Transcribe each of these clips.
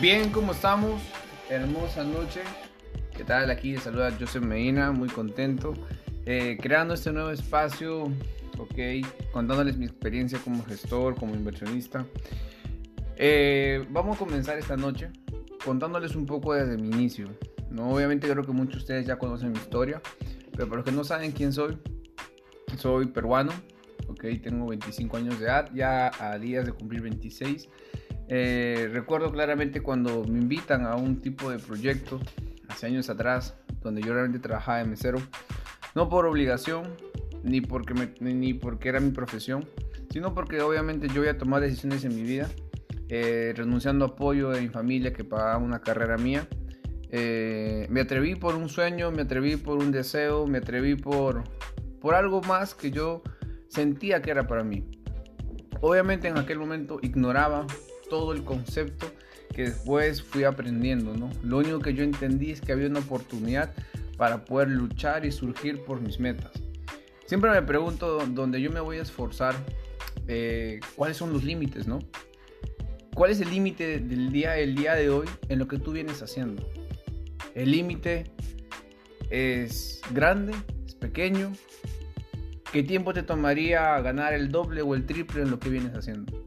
Bien, ¿cómo estamos? Hermosa noche. ¿Qué tal? Aquí les saluda Joseph Medina, muy contento. Eh, creando este nuevo espacio, ok, contándoles mi experiencia como gestor, como inversionista. Eh, vamos a comenzar esta noche contándoles un poco desde mi inicio. ¿no? Obviamente creo que muchos de ustedes ya conocen mi historia, pero para los que no saben quién soy, soy peruano, ok, tengo 25 años de edad, ya a días de cumplir 26. Eh, recuerdo claramente cuando me invitan a un tipo de proyecto hace años atrás, donde yo realmente trabajaba de mesero, no por obligación, ni porque, ni porque era mi profesión, sino porque obviamente yo voy a tomar decisiones en mi vida, eh, renunciando a apoyo de mi familia que pagaba una carrera mía. Eh, me atreví por un sueño, me atreví por un deseo, me atreví por, por algo más que yo sentía que era para mí. Obviamente en aquel momento ignoraba todo el concepto que después fui aprendiendo, ¿no? Lo único que yo entendí es que había una oportunidad para poder luchar y surgir por mis metas. Siempre me pregunto dónde yo me voy a esforzar, eh, cuáles son los límites, ¿no? ¿Cuál es el límite del día, el día de hoy en lo que tú vienes haciendo? El límite es grande, es pequeño. ¿Qué tiempo te tomaría ganar el doble o el triple en lo que vienes haciendo?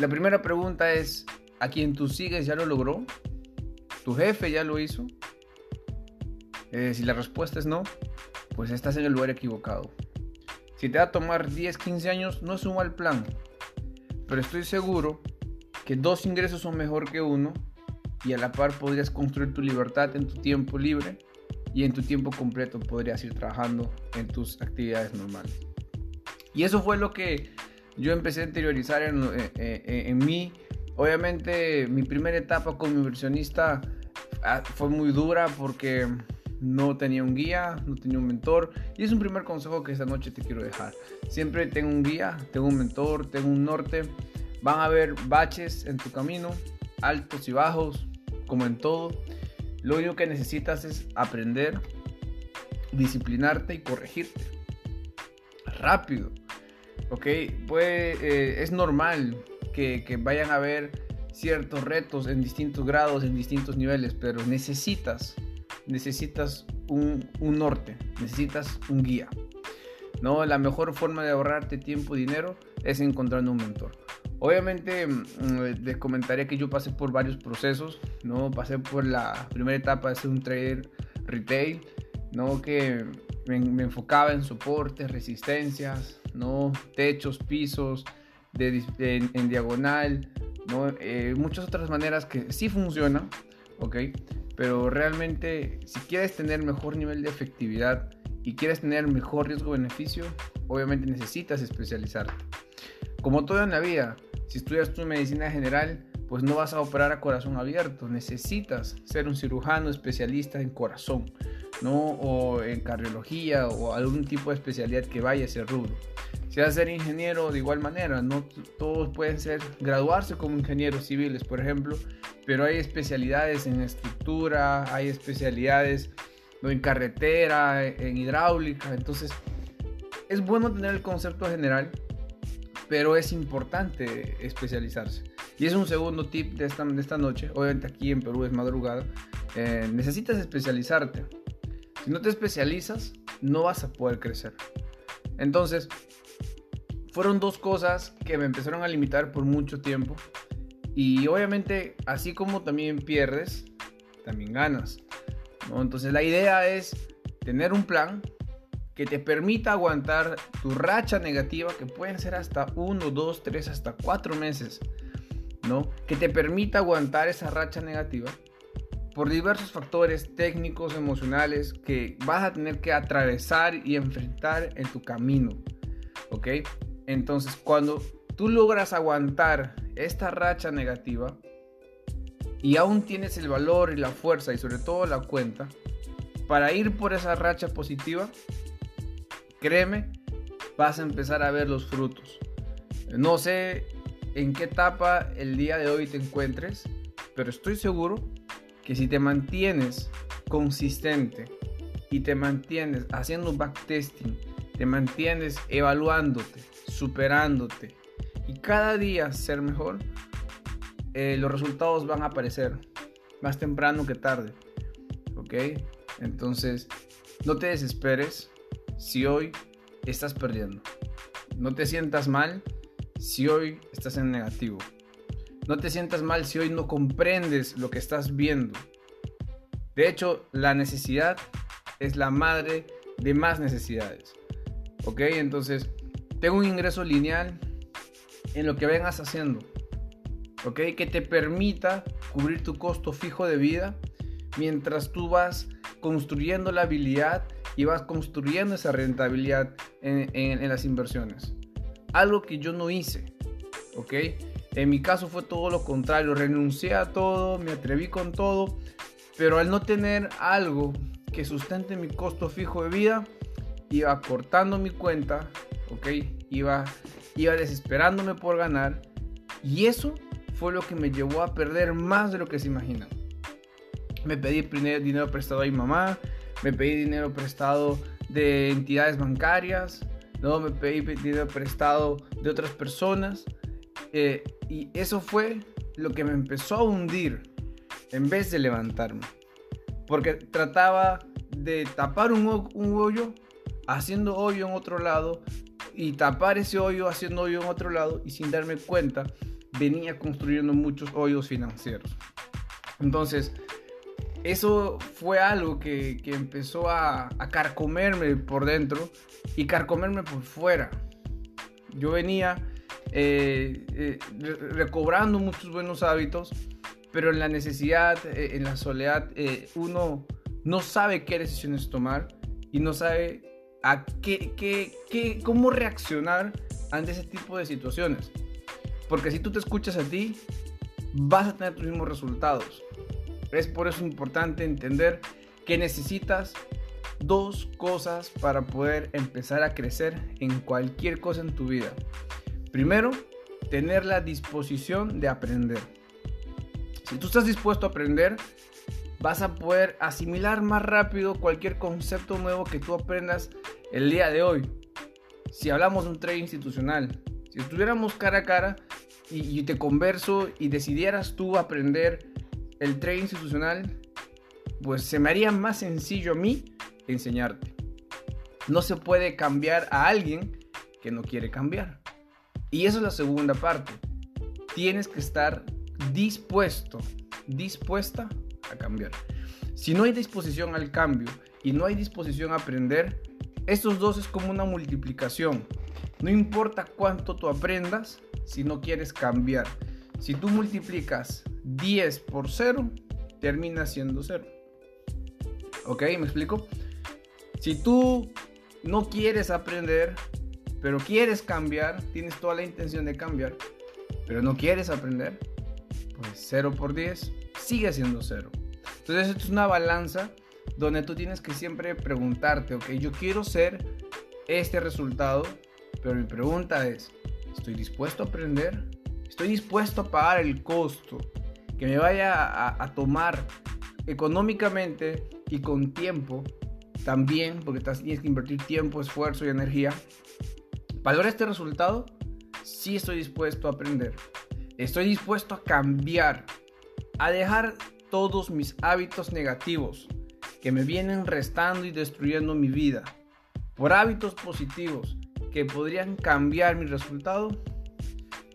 La primera pregunta es, ¿a quien tú sigues ya lo logró? ¿Tu jefe ya lo hizo? Eh, si la respuesta es no, pues estás en el lugar equivocado. Si te va a tomar 10, 15 años, no es un mal plan. Pero estoy seguro que dos ingresos son mejor que uno y a la par podrías construir tu libertad en tu tiempo libre y en tu tiempo completo podrías ir trabajando en tus actividades normales. Y eso fue lo que yo empecé a interiorizar en, eh, eh, en, mí. Obviamente mi primera etapa como inversionista ah, fue muy dura porque no tenía un guía, no tenía un mentor. Y es un primer consejo que esta noche te quiero dejar. Siempre tengo un guía, tengo un mentor, tengo un norte. Van a haber baches en tu camino, altos y bajos, como en todo. Lo único que necesitas es aprender, disciplinarte y corregirte. Rápido. ¿Ok? Pues es normal que, vayan a haber ciertos retos en distintos grados, en distintos niveles, pero necesitas, necesitas un, norte, necesitas un guía. ¿no? La mejor forma de ahorrarte tiempo y dinero es encontrando un mentor. Obviamente mm, les comentaré que yo pasé por varios procesos, ¿no? Pasé por la primera etapa de ser un trader retail, ¿no? Que me, me enfocaba en soportes, resistencias, ¿no? Techos, pisos, en, diagonal, ¿no? Eh, muchas otras maneras que sí funcionan. Pero realmente si quieres tener mejor nivel de efectividad y quieres tener mejor riesgo-beneficio, obviamente necesitas especializarte. Como todo en la vida, si estudias tu medicina general, pues no vas a operar a corazón abierto, necesitas ser un cirujano especialista en corazón, ¿no? O en cardiología o algún tipo de especialidad que vaya a ese rubro. Si vas a ser ingeniero de igual manera, no todos pueden ser graduarse como ingenieros civiles, por ejemplo, pero hay especialidades en estructura, hay especialidades en carretera, en hidráulica, entonces es bueno tener el concepto general, pero es importante especializarse. Y es un segundo tip de esta, de esta noche, obviamente aquí en Perú es madrugada, eh, necesitas especializarte. Si no te especializas, no vas a poder crecer. Entonces, fueron dos cosas que me empezaron a limitar por mucho tiempo. Y obviamente, así como también pierdes, también ganas. Entonces la idea es tener un plan que te permita aguantar tu racha negativa, que pueden ser hasta uno, dos, tres, hasta cuatro meses. ¿no? Que te permita aguantar esa racha negativa por diversos factores técnicos, emocionales que vas a tener que atravesar y enfrentar en tu camino. ¿Ok? Entonces, cuando tú logras aguantar esta racha negativa y aún tienes el valor y la fuerza y sobre todo la cuenta para ir por esa racha positiva, créeme, vas a empezar a ver los frutos. No sé en qué etapa el día de hoy te encuentres, pero estoy seguro que si te mantienes consistente y te mantienes haciendo backtesting, te mantienes evaluándote, superándote y cada día ser mejor, eh, los resultados van a aparecer más temprano que tarde. ¿Ok? Entonces, no te desesperes si hoy estás perdiendo. No te sientas mal si hoy estás en negativo. No te sientas mal si hoy no comprendes lo que estás viendo. De hecho, la necesidad es la madre de más necesidades. ¿Ok? Entonces, tengo un ingreso lineal en lo que vengas haciendo. ¿Ok? Que te permita cubrir tu costo fijo de vida mientras tú vas construyendo la habilidad y vas construyendo esa rentabilidad en, las inversiones. Algo que yo no hice. ¿Ok? En mi caso fue todo lo contrario. Renuncié a todo, me atreví con todo. Pero al no tener algo que sustente mi costo fijo de vida, iba cortando mi cuenta, ¿ok? Iba, iba desesperándome por ganar. Y eso fue lo que me llevó a perder más de lo que se imaginan. Me pedí dinero prestado a mi mamá, me pedí dinero prestado de entidades bancarias, ¿no? me pedí dinero prestado de otras personas. Eh, y eso fue lo que me empezó a hundir en vez de levantarme. Porque trataba de tapar un, hoyo haciendo hoyo en otro lado y tapar ese hoyo haciendo hoyo en otro lado y sin darme cuenta venía construyendo muchos hoyos financieros. Entonces, eso fue algo que, empezó a, carcomerme por dentro y carcomerme por fuera. Yo venía eh, eh, recobrando muchos buenos hábitos, pero en la necesidad, eh, en la soledad, uno no sabe qué decisiones tomar y no sabe qué, qué, qué, cómo reaccionar ante ese tipo de situaciones. Porque si tú te escuchas a ti, vas a tener tus mismos resultados. Es por eso importante entender que necesitas dos cosas para poder empezar a crecer en cualquier cosa en tu vida. Primero, tener la disposición de aprender. Si tú estás dispuesto a aprender, vas a poder asimilar más rápido cualquier concepto nuevo que tú aprendas el día de hoy. Si hablamos de un trade institucional, si estuviéramos cara a cara y, te converso y decidieras tú aprender el trade institucional, pues se me haría más sencillo a mí enseñarte. No se puede cambiar a alguien que no quiere cambiar. Y eso es la segunda parte. Tienes que estar dispuesto, dispuesta a cambiar. Si no hay disposición al cambio y no hay disposición a aprender, estos dos es como una multiplicación. No importa cuánto tú aprendas si no quieres cambiar. Si tú multiplicas 10 por 0, termina siendo 0. ¿Ok? ¿Me explico? Si tú no quieres aprender, pero quieres cambiar, tienes toda la intención de cambiar, pero no quieres aprender, pues 0 por 10 sigue siendo 0. Entonces esto es una balanza donde tú tienes que siempre preguntarte, ok, yo quiero ser este resultado, pero mi pregunta es, ¿estoy dispuesto a aprender? ¿Estoy dispuesto a pagar el costo que me vaya a, tomar económicamente y con tiempo también, porque tienes que invertir tiempo, esfuerzo y energía, para lograr este resultado? Sí estoy dispuesto a aprender. Estoy dispuesto a cambiar, a dejar todos mis hábitos negativos que me vienen restando y destruyendo mi vida por hábitos positivos que podrían cambiar mi resultado?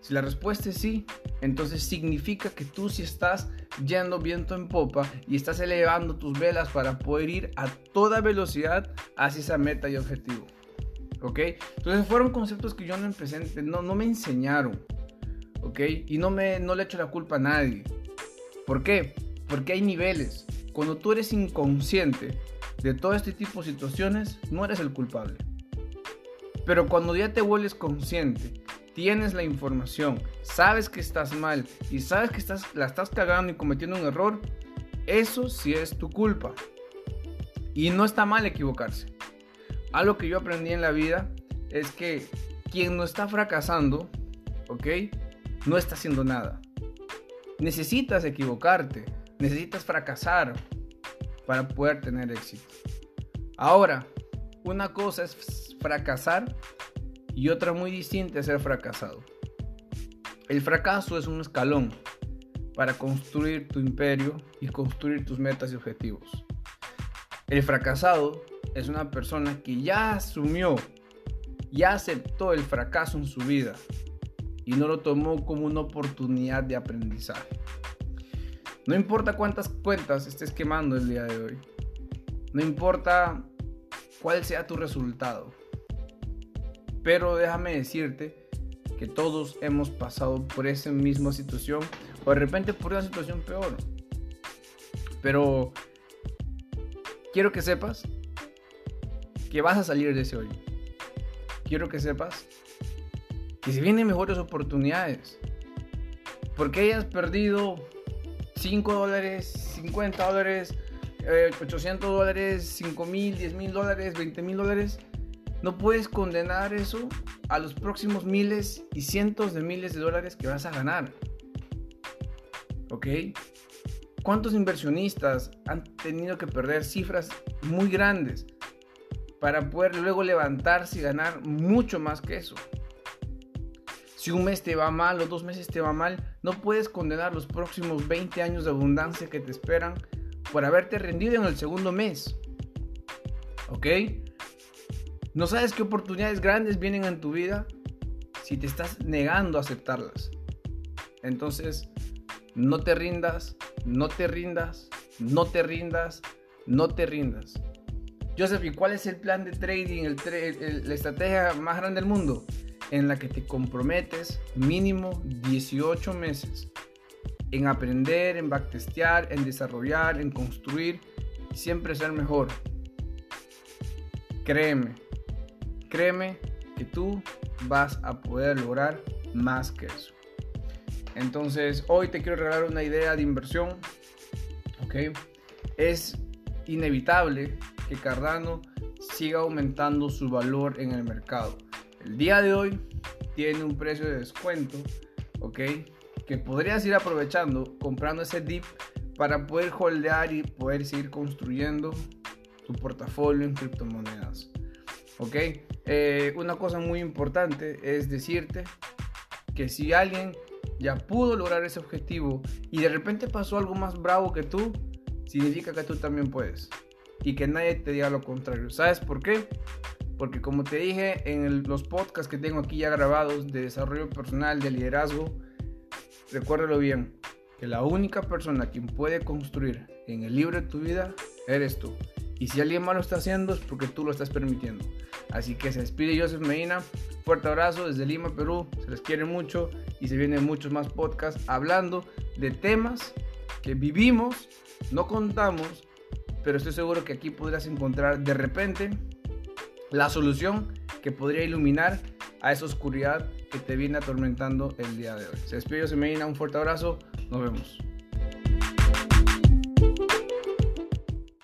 Si la respuesta es sí, entonces significa que tú sí estás yendo viento en popa y estás elevando tus velas para poder ir a toda velocidad hacia esa meta y objetivo. ¿Ok? Entonces fueron conceptos que yo no empecé, no, no me enseñaron. ¿Ok? Y no, me, no le echo la culpa a nadie. ¿Por qué? Porque hay niveles. Cuando tú eres inconsciente de todo este tipo de situaciones, no eres el culpable. Pero cuando ya te vuelves consciente, tienes la información, sabes que estás mal y sabes que estás, la estás cagando y cometiendo un error, eso sí es tu culpa. Y no está mal equivocarse. Algo que yo aprendí en la vida es que quien no está fracasando, ¿ok? No está haciendo nada. Necesitas equivocarte, necesitas fracasar para poder tener éxito. Ahora, una cosa es fracasar y otra muy distinta es ser fracasado. El fracaso es un escalón. para construir tu imperio y construir tus metas y objetivos. El fracasado es una persona que ya asumió, ya aceptó el fracaso en su vida y no lo tomó como una oportunidad de aprendizaje. No importa cuántas cuentas estés quemando el día de hoy, no importa cuál sea tu resultado, pero déjame decirte que todos hemos pasado por esa misma situación o de repente por una situación peor. Pero quiero que sepas que vas a salir de ese hoyo. Quiero que sepas que si vienen mejores oportunidades, porque hayas perdido 5 dólares, 50 dólares, 800 eh, dólares, 5 mil, 10 mil dólares, 20 mil dólares, no puedes condenar eso a los próximos miles y cientos de miles de dólares que vas a ganar. ¿Ok? ¿Cuántos inversionistas han tenido que perder cifras muy grandes para poder luego levantarse y ganar mucho más que eso? Si un mes te va mal o dos meses te va mal, no puedes condenar los próximos 20 años de abundancia que te esperan por haberte rendido en el segundo mes. ¿Ok? No sabes qué oportunidades grandes vienen en tu vida si te estás negando a aceptarlas. Entonces, no te rindas, no te rindas, no te rindas, no te rindas. Joseph, ¿y cuál es el plan de trading, la estrategia más grande del mundo? En la que te comprometes mínimo 18 meses en aprender, en backtestear, en desarrollar, en construir, siempre ser mejor. Créeme, créeme que tú vas a poder lograr más que eso. Entonces, hoy te quiero regalar una idea de inversión. ¿Ok? Es inevitable que Cardano siga aumentando su valor en el mercado. El día de hoy tiene un precio de descuento, ¿ok? Que podrías ir aprovechando comprando ese dip para poder holdear y poder seguir construyendo tu portafolio en criptomonedas. ¿Ok? Eh, una cosa muy importante es decirte que si alguien ya pudo lograr ese objetivo y de repente pasó algo más bravo que tú, significa que tú también puedes. Y que nadie te diga lo contrario. ¿Sabes por qué? Porque como te dije en los podcasts que tengo aquí ya grabados de desarrollo personal, de liderazgo, recuérdalo bien, que la única persona quien puede construir en el libro de tu vida eres tú. Y si alguien más está haciendo es porque tú lo estás permitiendo. Así que se despide Joseph Medina. Fuerte abrazo desde Lima, Perú. Se les quiere mucho y se vienen muchos más podcasts hablando de temas que vivimos, no contamos, pero estoy seguro que aquí podrás encontrar de repente la solución que podría iluminar a esa oscuridad que te viene atormentando el día de hoy. Se despide Joseph Medina. Un fuerte abrazo. Nos vemos.